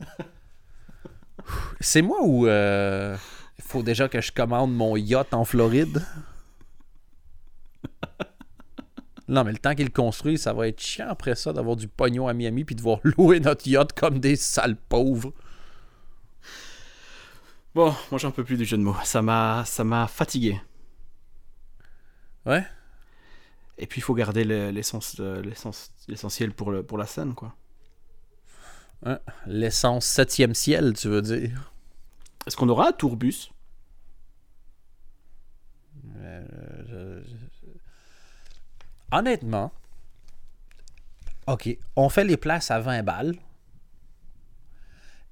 C'est moi ou euh, il faut déjà que je commande mon yacht en Floride? Non, mais le temps qu'il le construit, ça va être chiant après ça d'avoir du pognon à Miami puis de devoir louer notre yacht comme des sales pauvres.
Bon, moi j'en peux plus du jeu de mots. Ça m'a, ça m'a fatigué.
Ouais?
Et puis il faut garder le- l'essence, l'essence, l'essentiel pour, le, pour la scène, quoi.
Hein? L'essence septième ciel, tu veux dire?
Est-ce qu'on aura un tourbus?
Euh, je- je- Honnêtement, ok, on fait les places à 20 balles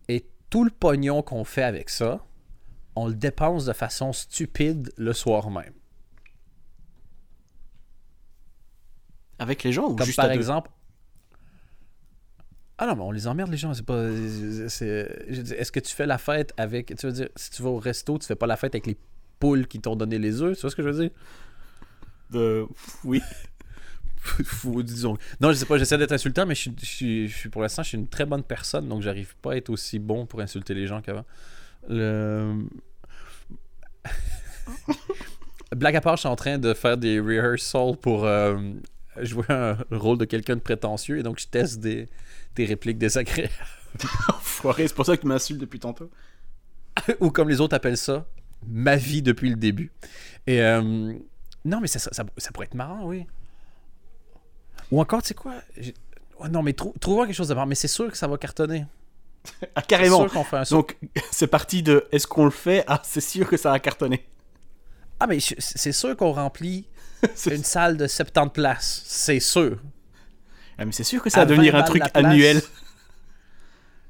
et tout le pognon qu'on fait avec ça, on le dépense de façon stupide le soir même.
Avec les gens ou
Comme
juste
par
à deux?
exemple. Ah non, mais on les emmerde, les gens. C'est pas. c'est- Est-ce que tu fais la fête avec. Tu veux dire, si tu vas au resto, tu fais pas la fête avec les poules qui t'ont donné les œufs, tu vois ce que je veux dire?
De- Oui.
Disons. Non, je sais pas, j'essaie d'être insultant, mais je suis, je suis- je suis- pour l'instant, je suis une très bonne personne, donc j'arrive pas à être aussi bon pour insulter les gens qu'avant. Le... Blague à part, je suis en train de faire des rehearsals pour euh, jouer un rôle de quelqu'un de prétentieux, et donc je teste des, des répliques désagréables.
Foiré, c'est pour ça que tu m'insultes depuis tantôt.
Ou comme les autres appellent ça, ma vie depuis le début. Et euh, non, mais ça, ça, ça- ça pourrait être marrant, oui. Ou encore, tu sais quoi? Ouais, Non, mais trou- trouvons quelque chose de marrant. Mais c'est sûr que ça va cartonner.
Ah, carrément.
C'est sûr qu'on fait un.
Donc, c'est parti de est-ce qu'on le fait? Ah, c'est sûr que ça va cartonner.
Ah, mais c'est sûr qu'on remplit une salle de 70 places. C'est sûr.
Ah, mais c'est sûr que ça va
À 20
devenir un truc annuel.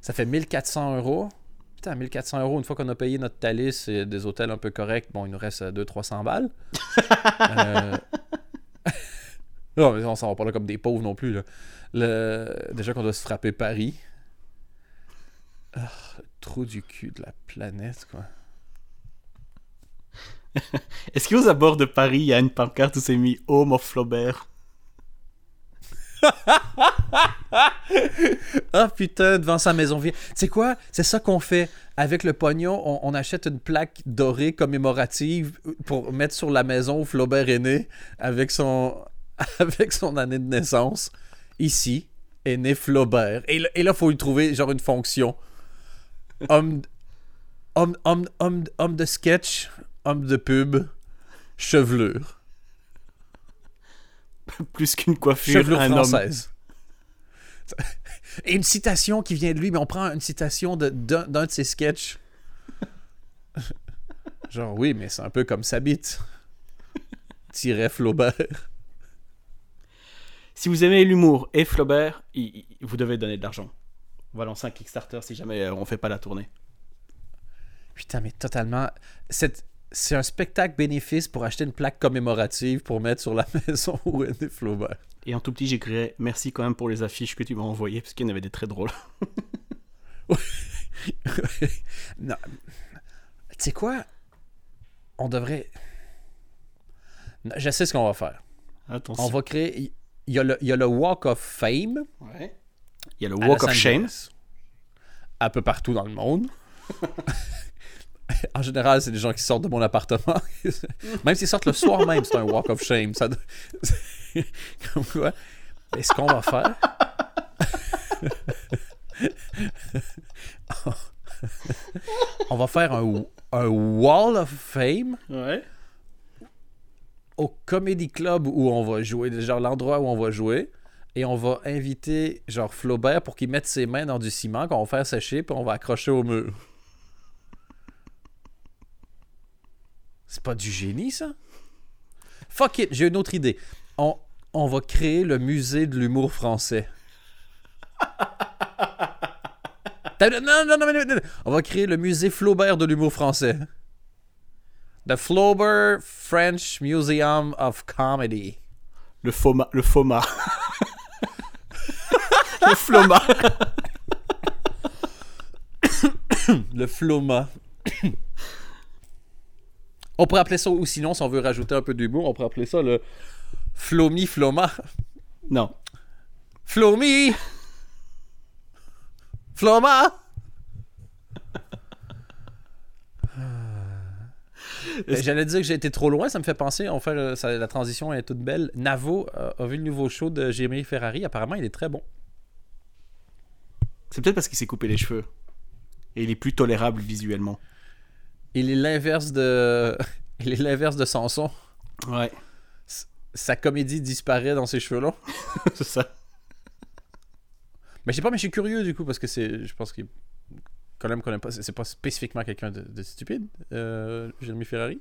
Ça fait 1400 euros. Putain, 1400 euros, une fois qu'on a payé notre Thalys et des hôtels un peu corrects, bon, il nous reste 200-300 balles. Euh, non, mais on s'en va pas là comme des pauvres non plus. là. Le... Déjà qu'on doit se frapper Paris. Ah, le trou du cul de la planète, quoi.
Est-ce qu'aux abords de Paris, il y a une pancarte où c'est mis Home of Flaubert
Ah putain, devant sa maison vieille. Tu sais quoi? C'est ça qu'on fait. Avec le pognon, on, on achète une plaque dorée commémorative pour mettre sur la maison où Flaubert est né avec son, avec son année de naissance. Ici est né Flaubert. Et là, il faut lui trouver genre une fonction. Homme, homme, homme, homme, homme de sketch, homme de pub, chevelure.
Plus qu'une coiffure,
Chevelure
un homme.
française. Et une citation qui vient de lui, mais on prend une citation de- d'un d'un de ses sketchs. Genre, oui, mais c'est un peu comme Sabit. Tiret Flaubert.
Si vous aimez l'humour et Flaubert, il- il- vous devez donner de l'argent. On va lancer un Kickstarter si jamais euh, on fait pas la tournée.
Putain, mais totalement. C'est c'est un spectacle bénéfice pour acheter une plaque commémorative pour mettre sur la maison où est né Flaubert.
Et en tout petit, j'écrirai merci quand même pour les affiches que tu m'as envoyées, parce qu'il y en avait des très drôles.
non. Tu sais quoi? On devrait. Je sais ce qu'on va faire.
Attention.
On va créer. Il y, a le, il y a le Walk of Fame.
Ouais. Il y a le Walk of Shame.
Un peu partout dans le monde. en général, c'est des gens qui sortent de mon appartement. même s'ils sortent le soir même, c'est un Walk of Shame. Ça... Comme quoi? Et ce qu'on va faire. On va faire un, un Wall of Fame
Ouais.
Au Comedy Club où on va jouer, genre l'endroit où on va jouer. Et on va inviter genre Flaubert pour qu'il mette ses mains dans du ciment qu'on va faire sécher puis on va accrocher au mur. C'est pas du génie ça? Fuck it, j'ai une autre idée. On, on va créer le musée de l'humour français. Non, non, non, non, non. On va créer le musée Flaubert de l'humour français. The Flaubert French Museum of Comedy.
Le FOMA. Le FOMA. le FLOMA.
Le Floma. on pourrait appeler ça, ou sinon, si on veut rajouter un peu d'humour, on pourrait appeler ça le Flomi Floma.
Non.
Flomi! Floma! J'allais dire que j'ai été trop loin, ça me fait penser, on fait euh, ça- la transition est toute belle. Navo euh, a vu le nouveau show de Jérémy Ferrari, apparemment il est très bon.
C'est peut-être parce qu'il s'est coupé les cheveux. Et il est plus tolérable visuellement.
Il est l'inverse de. Il est l'inverse de Samson.
Ouais.
Sa comédie disparaît dans ses cheveux longs.
c'est ça.
Mais je sais pas, mais je suis curieux du coup parce que c'est. Je pense qu'il. Quand même, connaît pas. C'est pas spécifiquement quelqu'un de, de stupide, euh, Jérémy Ferrari.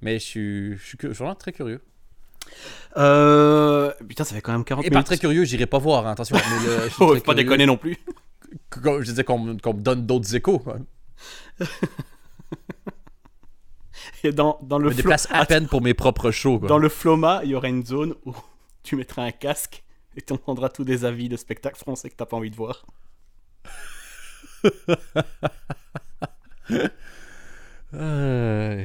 Mais je suis, je suis, je vraiment très curieux.
Euh... Putain, ça fait quand même 40
Et par
minutes.
très curieux, j'irai pas voir, hein, attention. Mais le- je suis
Oh, pas
curieux.
déconner non plus.
Qu'on- Je disais qu'on me- qu'on me donne d'autres échos.
Et dans, dans
Je
le
me
flo-
déplace à peine pour mes propres shows. quoi.
Dans le Floma, il y aurait une zone où tu mettras un casque et tu entendras tous des avis de spectacles français que t'as pas envie de voir.
Euh,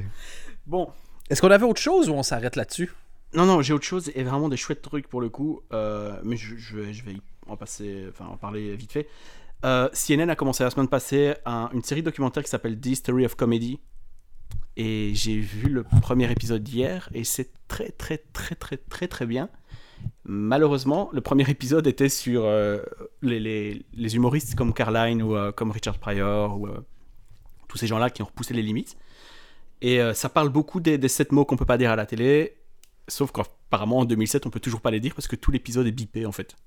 Bon.
Est-ce qu'on avait autre chose ou on s'arrête là-dessus?
Non, non, j'ai autre chose et vraiment des chouettes trucs pour le coup. euh, mais je, je vais, je vais en passer, enfin en parler vite fait. Euh, CNN a commencé la semaine passée un- une série documentaire qui s'appelle The History of Comedy. Et j'ai vu le premier épisode hier et c'est très très très très très très bien. Malheureusement, le premier épisode était sur euh, les, humoristes comme Carline ou euh, comme Richard Pryor ou euh, tous ces gens-là qui ont repoussé les limites. Et ça parle beaucoup des, des sept mots qu'on peut pas dire à la télé, sauf qu'apparemment en 2007 on peut toujours pas les dire parce que tout l'épisode est bipé en fait.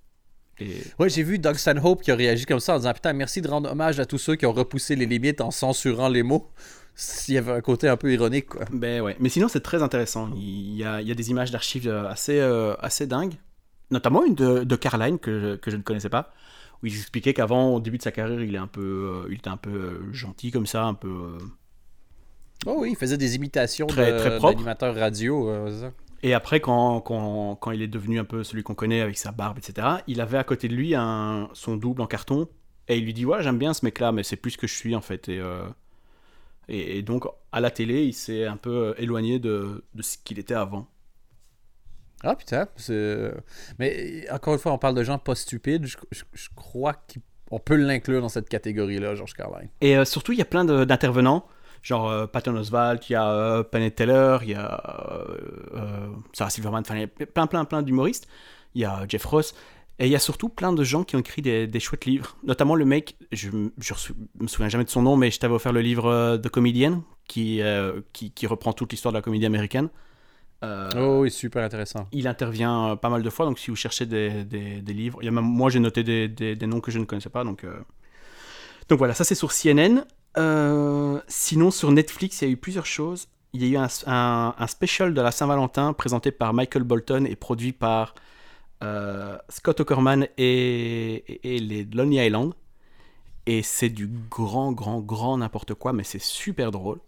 Et...
Ouais, j'ai vu Doug Stanhope qui a réagi comme ça en disant Putain, merci de rendre hommage à tous ceux qui ont repoussé les limites en censurant les mots. S'il y avait un côté un peu ironique, quoi.
Ben ouais. Mais sinon, c'est très intéressant. Il y a, il y a des images d'archives euh, assez, euh, assez dingues. Notamment une de, de Caroline que je, que je ne connaissais pas. Où il expliquait qu'avant, au début de sa carrière, il, est un peu, euh, il était un peu euh, gentil comme ça, un peu.
Oh oui, il faisait des imitations
Très-
de-
très
d'animateurs radio. euh.
Et après, quand, quand, quand il est devenu un peu celui qu'on connaît avec sa barbe, etc., il avait à côté de lui un, son double en carton. Et il lui dit Ouais, j'aime bien ce mec-là, mais c'est plus ce que je suis en fait. Et, euh, et, et donc, à la télé, il s'est un peu euh, éloigné de, de ce qu'il était avant.
Ah putain, c'est- mais encore une fois, on parle de gens pas stupides. Je, je- je crois qu'on peut l'inclure dans cette catégorie-là, George Carlin.
Et euh, surtout, il y a plein d'intervenants, genre euh, Patton Oswalt, il y a euh, Penn Teller, il y a euh, euh, Sarah Silverman, enfin, il y a plein, plein, plein d'humoristes. Il y a Jeff Ross. Et il y a surtout plein de gens qui ont écrit des, des chouettes livres. Notamment le mec, je, je me souviens jamais de son nom, mais je t'avais offert le livre The Comedian, qui, qui, qui reprend toute l'histoire de la comédie américaine. Euh,
Oh oui, super intéressant.
il intervient pas mal de fois, donc si vous cherchez des, des- des livres, il y a même, moi j'ai noté des, des- des noms que je ne connaissais pas, donc, euh, donc voilà, ça c'est sur CNN. Euh, sinon sur Netflix, il y a eu plusieurs choses. Il y a eu un, un- un special de la Saint-Valentin présenté par Michael Bolton et produit par euh, Scott Aukerman et, et- et les Lonely Island. Et c'est du grand, grand, grand n'importe quoi, mais c'est super drôle.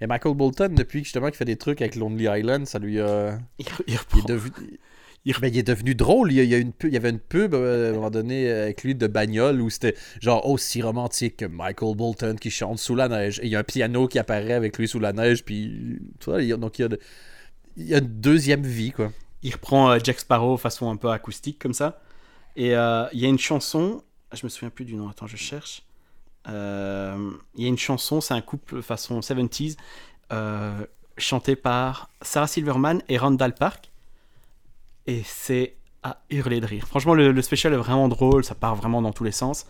Et Michael Bolton, depuis justement qu'il fait des trucs avec Lonely Island, ça lui a.
Il, il
est devenu.
Il-
il est devenu drôle. Il y, a, une il y avait une pub euh, à un moment donné euh, avec lui de bagnole où c'était genre aussi romantique que Michael Bolton qui chante sous la neige. Et il y a un piano qui apparaît avec lui sous la neige. Puis, tu il y a- donc il y a, une deuxième vie, quoi.
il reprend euh, Jack Sparrow façon un peu acoustique comme ça. Et il y a une chanson, je me souviens plus du nom, attends, je cherche. Il y a une chanson, c'est un couple façon 70s, euh, chanté par Sarah Silverman et Randall Park. Et c'est à hurler de rire. Franchement, le, le special est vraiment drôle, ça part vraiment dans tous les sens.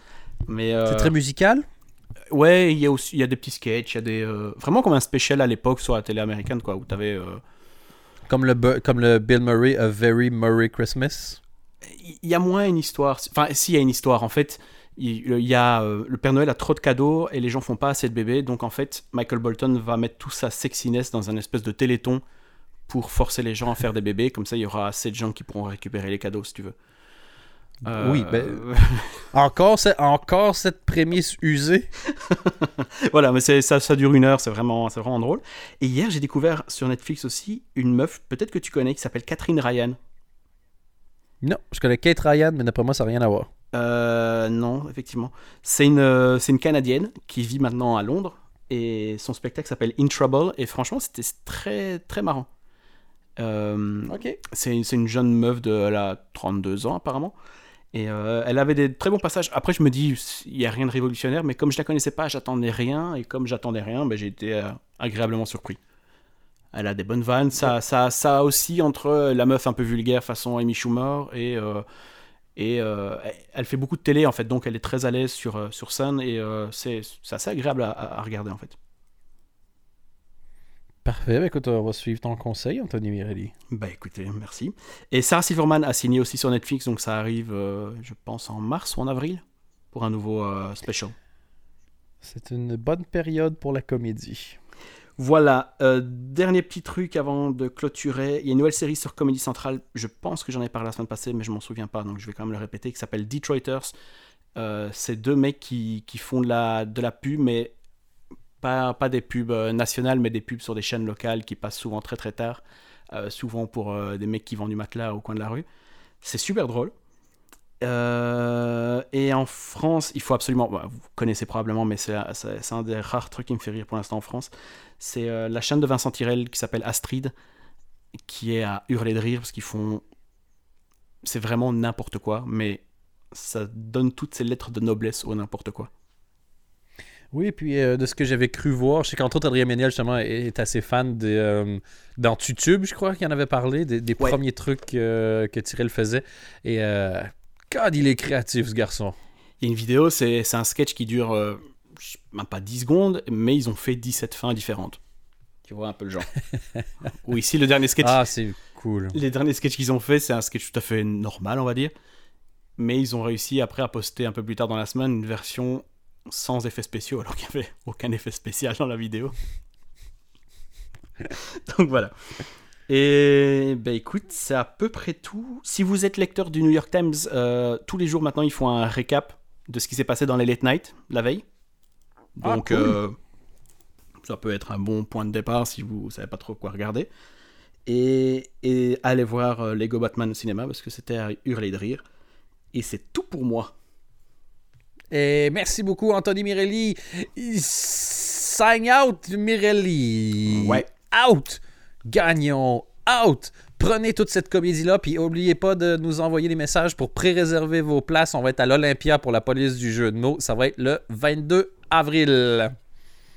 Mais euh,
C'est très musical.
ouais, il y a aussi il y a des petits sketchs, il y a des euh, vraiment comme un special à l'époque sur la télé américaine quoi, où t'avais euh,
Comme le, comme le Bill Murray, A Very Murray Christmas.
il y a moins une histoire. Enfin, si, il y a une histoire. En fait, il y a, euh, le Père Noël a trop de cadeaux et les gens font pas assez de bébés. Donc, en fait, Michael Bolton va mettre toute sa sexiness dans un espèce de téléthon pour forcer les gens à faire des bébés. Comme ça, il y aura assez de gens qui pourront récupérer les cadeaux, si tu veux. Euh,
Oui, ben- Encore, c'est- encore cette prémisse usée.
voilà, mais c'est- ça, ça dure une heure, c'est vraiment, c'est vraiment drôle. Et hier, j'ai découvert sur Netflix aussi une meuf, peut-être que tu connais, qui s'appelle Catherine Ryan.
Non, je connais Kate Ryan, mais d'après moi, ça n'a rien à voir.
Euh, non, effectivement. C'est une, euh, c'est une Canadienne qui vit maintenant à Londres et son spectacle s'appelle In Trouble et franchement c'était très très marrant. Euh, c'est une jeune meuf de elle a 32 ans apparemment. Et euh, elle avait des très bons passages. Après je me dis il n'y a rien de révolutionnaire mais comme je la connaissais pas j'attendais rien. Et comme j'attendais rien ben, j'ai été euh, agréablement surpris. Elle a des bonnes vannes, ça, ça, ça aussi entre la meuf un peu vulgaire façon Amy Schumer et euh, et elle fait beaucoup de télé en fait, donc elle est très à l'aise sur, sur scène. Et c'est c'est assez agréable à, à- à regarder en fait.
Parfait. Ben, écoute, on va suivre ton conseil, Anthony Mirelli.
Bah écoutez, merci. Et Sarah Silverman a signé aussi sur Netflix, donc ça arrive, euh, je pense, en mars ou en avril pour un nouveau euh, special.
C'est une bonne période pour la comédie.
Voilà, euh, dernier petit truc avant de clôturer. Il y a une nouvelle série sur Comedy Central. Je pense que j'en ai parlé la semaine passée, mais je m'en souviens pas, donc je vais quand même le répéter, qui s'appelle Detroiters. Euh, c'est deux mecs qui, qui font de la, de la pub, mais pas, des pubs euh, nationales, mais des pubs sur des chaînes locales qui passent souvent très très tard. Euh, souvent pour euh, des mecs qui vendent du matelas au coin de la rue. C'est super drôle. Et en France, il faut absolument. bah, vous connaissez probablement, mais c'est un des rares trucs qui me fait rire pour l'instant en France. C'est la chaîne de Vincent Tirel qui s'appelle Astrid, qui est à hurler de rire parce qu'ils font. C'est vraiment n'importe quoi, mais ça donne toutes ces lettres de noblesse au n'importe quoi.
Oui, et puis euh, de ce que j'avais cru voir, je sais qu'entre autres, Adrien Méniel, justement, est, est assez fan de, euh, dans Tutube, je crois qu'il en avait parlé, des, des
Ouais.
premiers trucs euh, que Tyrell faisait. Et euh, God, il est créatif, ce garçon.
Il y a une vidéo, c'est un sketch qui dure même pas 10 secondes, mais ils ont fait 17 fins différentes. Tu vois un peu le genre. Ou ici, le dernier sketch
Ah, c'est cool.
Les derniers sketchs qu'ils ont fait, c'est un sketch tout à fait normal, on va dire. Mais ils ont réussi après à poster un peu plus tard dans la semaine une version sans effets spéciaux, alors qu'il n'y avait aucun effet spécial dans la vidéo. Donc voilà. Et ben écoute, c'est à peu près tout. Si vous êtes lecteur du New York Times, euh, tous les jours maintenant ils font un récap de ce qui s'est passé dans les late night la veille.
Ah,
Donc
cool.
euh, ça peut être un bon point de départ si vous savez pas trop quoi regarder. Et, et allez voir euh, Lego Batman au cinéma parce que c'était à hurler de rire. Et c'est tout pour moi.
Et merci beaucoup, Anthony Mirelli. Sign out, Mirelli.
Ouais.
Out. Gagnons. Out. Prenez toute cette comédie-là, puis n'oubliez pas de nous envoyer des messages pour pré-réserver vos places. On va être à l'Olympia pour la police du jeu de mots. Ça va être le 22 avril.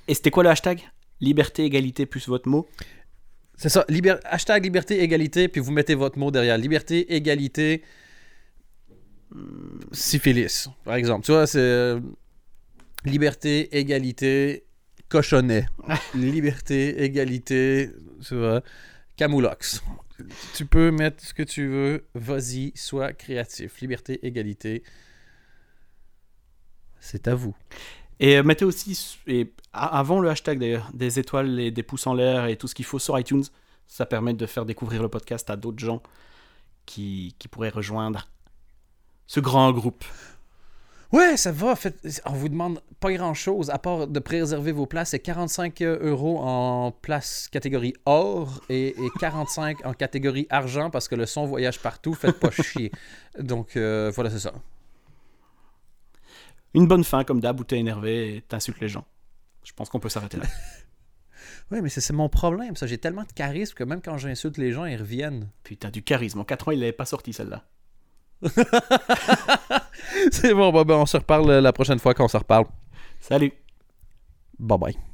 Et c'était quoi le hashtag? Liberté, égalité plus votre mot?
C'est ça. liber- Hashtag liberté, égalité, puis vous mettez votre mot derrière. Liberté, égalité, syphilis, par exemple. Tu vois, c'est euh, liberté, égalité, cochonnet. liberté, égalité, tu vois, camoulox. Tu peux mettre ce que tu veux. Vas-y, sois créatif. Liberté, égalité. C'est à vous.
Et euh, mettez aussi, et avant le hashtag d'ailleurs, des étoiles et des pouces en l'air et tout ce qu'il faut sur iTunes. Ça permet de faire découvrir le podcast à d'autres gens qui, qui pourraient rejoindre ce grand groupe.
Ouais, ça va. Fait, on vous demande pas grand chose à part de préserver vos places. C'est 45 euros en place catégorie or et, et 45 en catégorie argent parce que le son voyage partout. Faites pas chier. Donc euh, voilà, c'est ça.
Une bonne fin, comme d'hab, où t'es énervé et t'insultes les gens. Je pense qu'on peut s'arrêter là.
Oui, mais c'est c'est mon problème. Ça, j'ai tellement de charisme que même quand j'insulte les gens, ils reviennent.
Putain, du charisme. En 4 ans, il n'avait pas sorti celle-là.
c'est bon, bah, on se reparle la prochaine fois qu'on se reparle.
Salut
Bye bye.